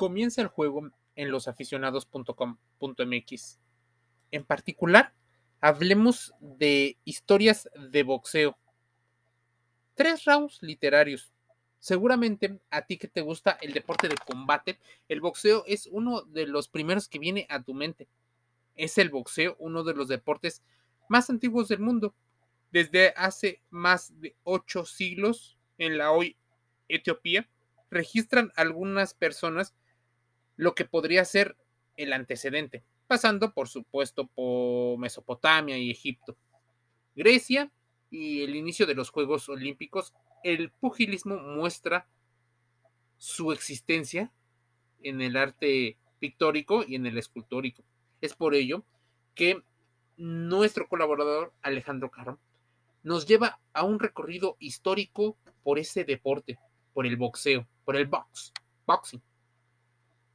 Comienza el juego en losaficionados.com.mx. En particular, hablemos de historias de boxeo. Tres rounds literarios. Seguramente a ti que te gusta el deporte de combate, el boxeo es uno de los primeros que viene a tu mente. Es el boxeo uno de los deportes más antiguos del mundo. Desde hace más de ocho siglos en la hoy Etiopía, registran algunas personas lo que podría ser el antecedente, pasando por supuesto por Mesopotamia y Egipto. Grecia y el inicio de los Juegos Olímpicos, el pugilismo muestra su existencia en el arte pictórico y en el escultórico. Es por ello que nuestro colaborador Alejandro Caro nos lleva a un recorrido histórico por ese deporte, por el boxeo, por el box, boxing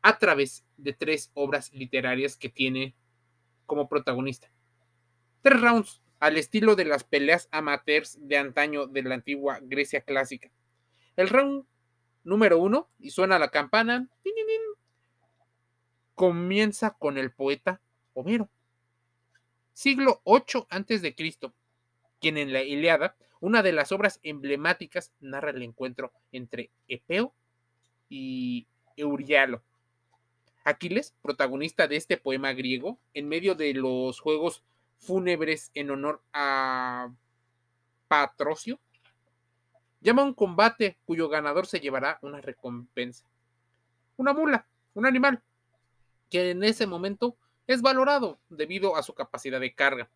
a través de tres obras literarias que tiene como protagonista. Tres rounds al estilo de las peleas amateurs de antaño de la antigua Grecia clásica. El round número uno, y suena la campana, comienza con el poeta Homero. Siglo 8 a.C., quien en la Iliada, una de las obras emblemáticas, narra el encuentro entre Epeo y Eurialo Aquiles, protagonista de este poema griego, en medio de los juegos fúnebres en honor a Patrocio, llama a un combate cuyo ganador se llevará una recompensa. Una mula, un animal, que en ese momento es valorado debido a su capacidad de carga.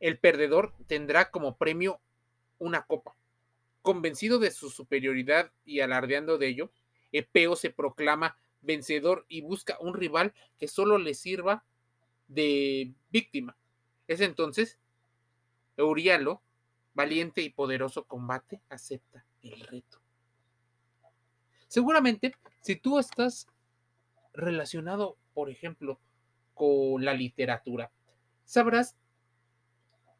El perdedor tendrá como premio una copa. Convencido de su superioridad y alardeando de ello, Epeo se proclama vencedor y busca un rival que solo le sirva de víctima. Es entonces Eurialo, valiente y poderoso combate, acepta el reto. Seguramente, si tú estás relacionado, por ejemplo, con la literatura, sabrás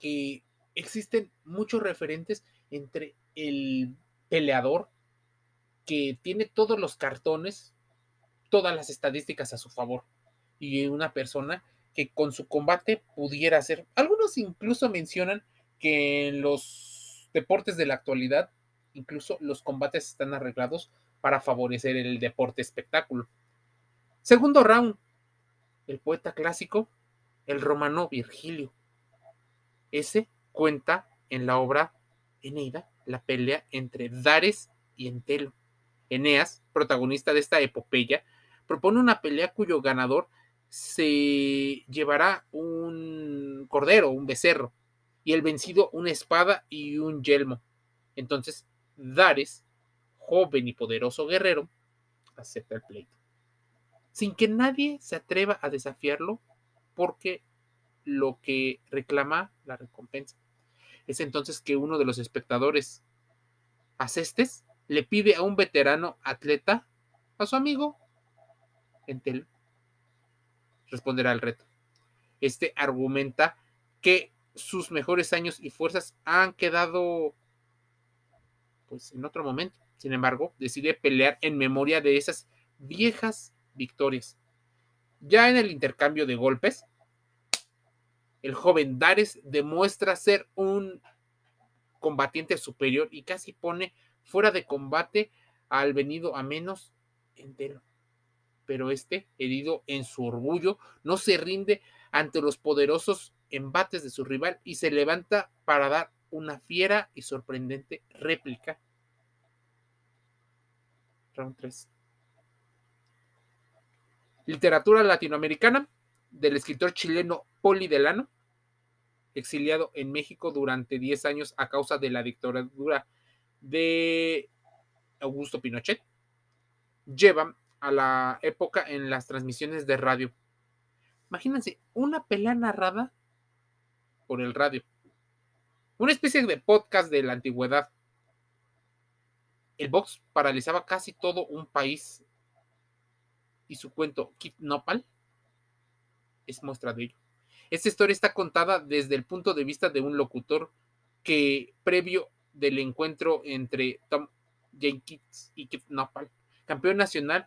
que existen muchos referentes entre el peleador que tiene todos los cartones todas las estadísticas a su favor. Y una persona que con su combate pudiera hacer. Algunos incluso mencionan que en los deportes de la actualidad, incluso los combates están arreglados para favorecer el deporte espectáculo. Segundo round, el poeta clásico, el romano Virgilio. Ese cuenta en la obra Eneida la pelea entre Dares y Entelo. Eneas, protagonista de esta epopeya, propone una pelea cuyo ganador se llevará un cordero, un becerro, y el vencido una espada y un yelmo. Entonces, Dares, joven y poderoso guerrero, acepta el pleito, sin que nadie se atreva a desafiarlo porque lo que reclama la recompensa. Es entonces que uno de los espectadores asestes le pide a un veterano atleta, a su amigo, Entel responderá al reto. Este argumenta que sus mejores años y fuerzas han quedado pues en otro momento. Sin embargo, decide pelear en memoria de esas viejas victorias. Ya en el intercambio de golpes, el joven Dares demuestra ser un combatiente superior y casi pone fuera de combate al venido a menos entero pero este, herido en su orgullo, no se rinde ante los poderosos embates de su rival y se levanta para dar una fiera y sorprendente réplica. Round 3. Literatura latinoamericana del escritor chileno Poli Delano, exiliado en México durante 10 años a causa de la dictadura de Augusto Pinochet. Lleva a la época en las transmisiones de radio. Imagínense, una pelea narrada por el radio. Una especie de podcast de la antigüedad. El box paralizaba casi todo un país y su cuento Kit Nopal es muestra de ello. Esta historia está contada desde el punto de vista de un locutor que previo del encuentro entre Tom Jenkins y Kit Nopal, campeón nacional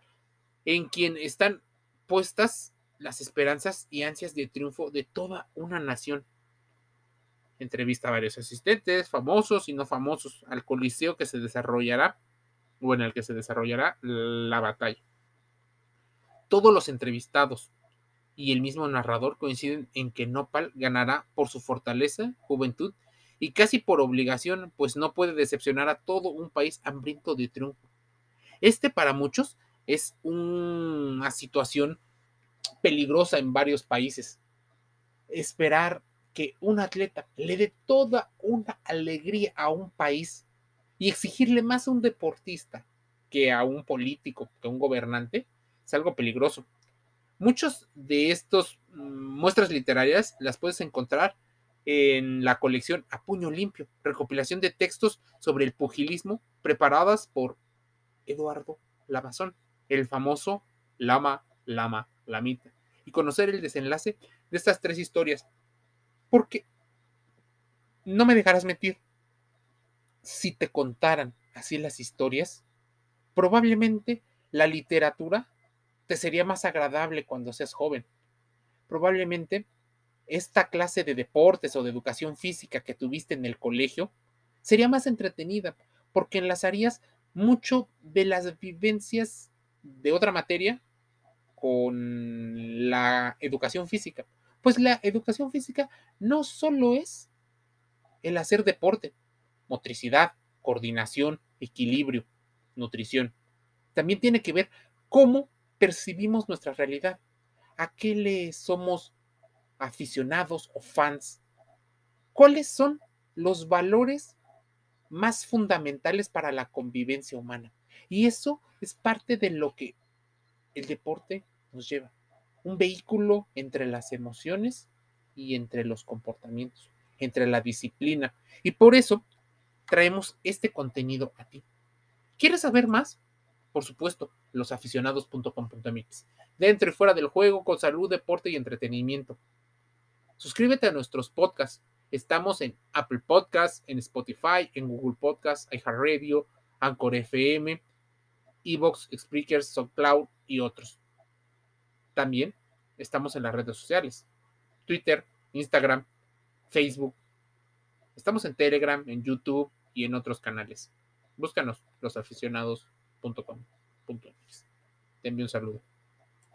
en quien están puestas las esperanzas y ansias de triunfo de toda una nación. Entrevista a varios asistentes, famosos y no famosos, al coliseo que se desarrollará, o en el que se desarrollará la batalla. Todos los entrevistados y el mismo narrador coinciden en que Nopal ganará por su fortaleza, juventud y casi por obligación, pues no puede decepcionar a todo un país hambriento de triunfo. Este para muchos es una situación peligrosa en varios países. Esperar que un atleta le dé toda una alegría a un país y exigirle más a un deportista que a un político, que a un gobernante, es algo peligroso. Muchos de estos mm, muestras literarias las puedes encontrar en la colección A Puño Limpio, recopilación de textos sobre el pugilismo preparadas por Eduardo Lamazón, el famoso Lama, Lama, Lamita, y conocer el desenlace de estas tres historias. Porque no me dejarás mentir, si te contaran así las historias, probablemente la literatura te sería más agradable cuando seas joven. Probablemente esta clase de deportes o de educación física que tuviste en el colegio sería más entretenida porque enlazarías mucho de las vivencias de otra materia con la educación física. Pues la educación física no solo es el hacer deporte, motricidad, coordinación, equilibrio, nutrición. También tiene que ver cómo percibimos nuestra realidad, a qué le somos aficionados o fans, ¿cuáles son los valores más fundamentales para la convivencia humana? Y eso es parte de lo que el deporte nos lleva. Un vehículo entre las emociones y entre los comportamientos, entre la disciplina. Y por eso traemos este contenido a ti. ¿Quieres saber más? Por supuesto, losaficionados.com.mx. Dentro y fuera del juego, con salud, deporte y entretenimiento. Suscríbete a nuestros podcasts. Estamos en Apple Podcasts, en Spotify, en Google Podcasts, iHeartRadio, Anchor FM, Evox, Speakers, SoundCloud y otros. También estamos en las redes sociales, Twitter, Instagram, Facebook. Estamos en Telegram, en YouTube y en otros canales. Búscanos, losaficionados.com.mx. Te envío un saludo.